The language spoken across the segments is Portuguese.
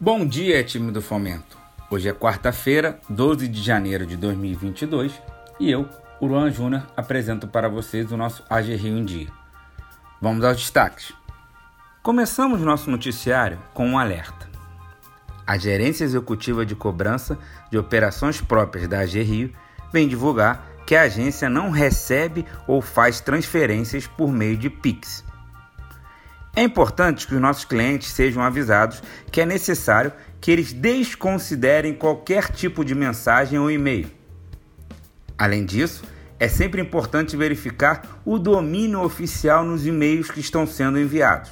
Bom dia, time do Fomento. Hoje é quarta-feira, 12 de janeiro de 2022 e eu, Luan Júnior, apresento para vocês o nosso AG Rio em Dia. Vamos aos destaques. Começamos nosso noticiário com um alerta. A Gerência Executiva de Cobrança de Operações Próprias da AG Rio vem divulgar que a agência não recebe ou faz transferências por meio de Pix. É importante que os nossos clientes sejam avisados que é necessário que eles desconsiderem qualquer tipo de mensagem ou e-mail. Além disso, é sempre importante verificar o domínio oficial nos e-mails que estão sendo enviados.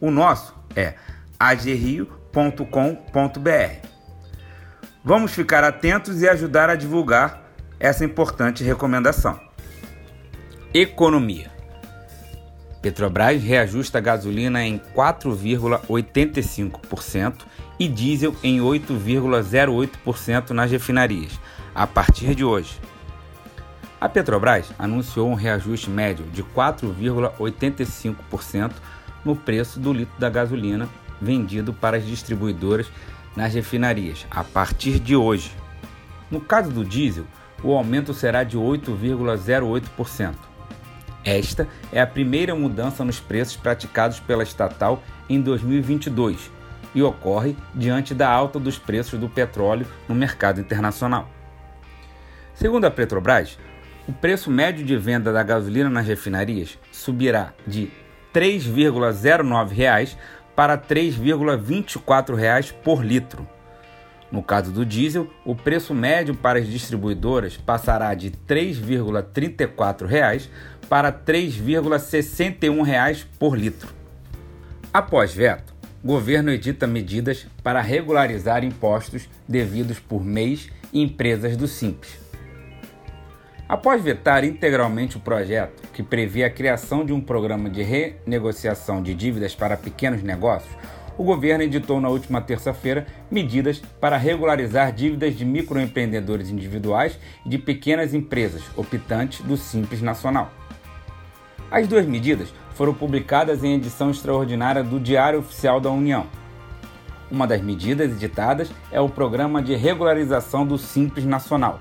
O nosso é agrio.com.br. Vamos ficar atentos e ajudar a divulgar essa importante recomendação. Economia. Petrobras reajusta a gasolina em 4,85% e diesel em 8,08% nas refinarias, a partir de hoje. A Petrobras anunciou um reajuste médio de 4,85% no preço do litro da gasolina vendido para as distribuidoras nas refinarias, a partir de hoje. No caso do diesel, o aumento será de 8,08%. Esta é a primeira mudança nos preços praticados pela estatal em 2022 e ocorre diante da alta dos preços do petróleo no mercado internacional. Segundo a Petrobras, o preço médio de venda da gasolina nas refinarias subirá de R$ 3,09 para R$ 3,24 por litro. No caso do diesel, o preço médio para as distribuidoras passará de R$ 3,34 para R$ 3,61 por litro. Após veto, governo edita medidas para regularizar impostos devidos por MEIs e empresas do Simples. Após vetar integralmente o projeto, que prevê a criação de um programa de renegociação de dívidas para pequenos negócios, o governo editou na última terça-feira medidas para regularizar dívidas de microempreendedores individuais e de pequenas empresas optantes do Simples Nacional. As duas medidas foram publicadas em edição extraordinária do Diário Oficial da União. Uma das medidas editadas é o Programa de Regularização do Simples Nacional.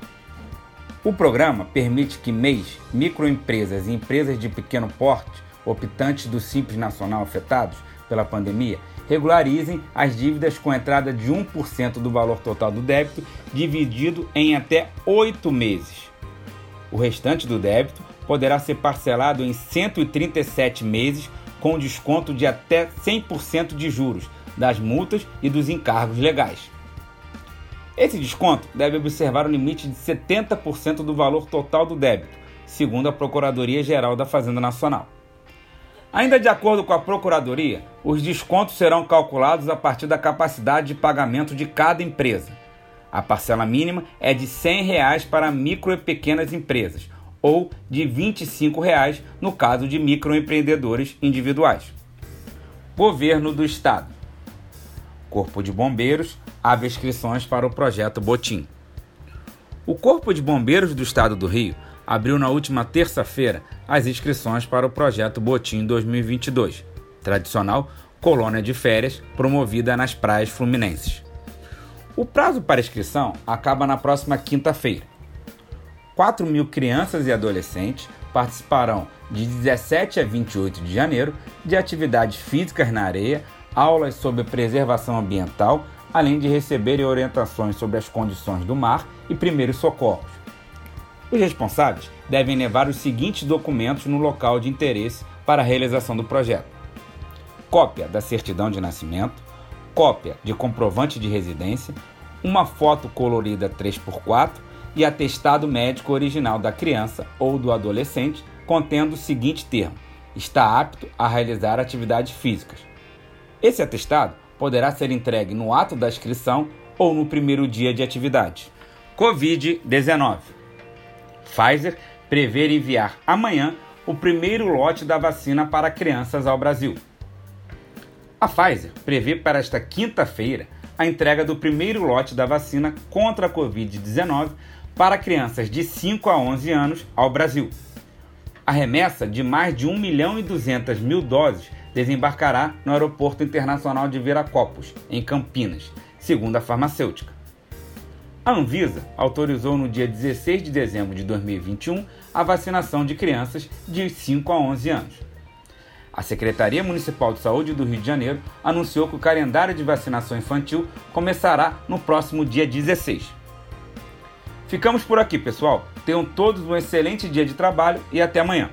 O programa permite que MEIs, microempresas e empresas de pequeno porte, optantes do Simples Nacional afetados pela pandemia, regularizem as dívidas com entrada de 1% do valor total do débito, dividido em até oito meses. O restante do débito poderá ser parcelado em 137 meses com desconto de até 100% de juros das multas e dos encargos legais. Esse desconto deve observar o limite de 70% do valor total do débito, segundo a Procuradoria-Geral da Fazenda Nacional. Ainda de acordo com a Procuradoria, os descontos serão calculados a partir da capacidade de pagamento de cada empresa. A parcela mínima é de 100 reais para micro e pequenas empresas, ou de 25 reais no caso de microempreendedores individuais. Governo do Estado. Corpo de Bombeiros abre inscrições para o projeto Botim. O Corpo de Bombeiros do Estado do Rio abriu na última terça-feira as inscrições para o projeto Botim 2022, tradicional colônia de férias promovida nas praias fluminenses. O prazo para inscrição acaba na próxima quinta-feira 4 mil crianças e adolescentes participarão de 17 a 28 de janeiro de atividades físicas na areia, aulas sobre preservação ambiental, além de receberem orientações sobre as condições do mar e primeiros socorros. Os responsáveis devem levar os seguintes documentos no local de interesse para a realização do projeto: cópia da certidão de nascimento, cópia de comprovante de residência, uma foto colorida 3x4 e atestado médico original da criança ou do adolescente contendo o seguinte termo: está apto a realizar atividades físicas. Esse atestado poderá ser entregue no ato da inscrição ou no primeiro dia de atividade. Covid-19. Pfizer prevê enviar amanhã o primeiro lote da vacina para crianças ao Brasil. A Pfizer prevê para esta quinta-feira a entrega do primeiro lote da vacina contra a Covid-19 para crianças de 5 a 11 anos ao Brasil. A remessa de mais de 1 milhão e 200 mil doses desembarcará no Aeroporto Internacional de Viracopos, em Campinas, segundo a farmacêutica. A Anvisa autorizou no dia 16 de dezembro de 2021 a vacinação de crianças de 5 a 11 anos. A Secretaria Municipal de Saúde do Rio de Janeiro anunciou que o calendário de vacinação infantil começará no próximo dia 16. Ficamos por aqui, pessoal. Tenham todos um excelente dia de trabalho e até amanhã.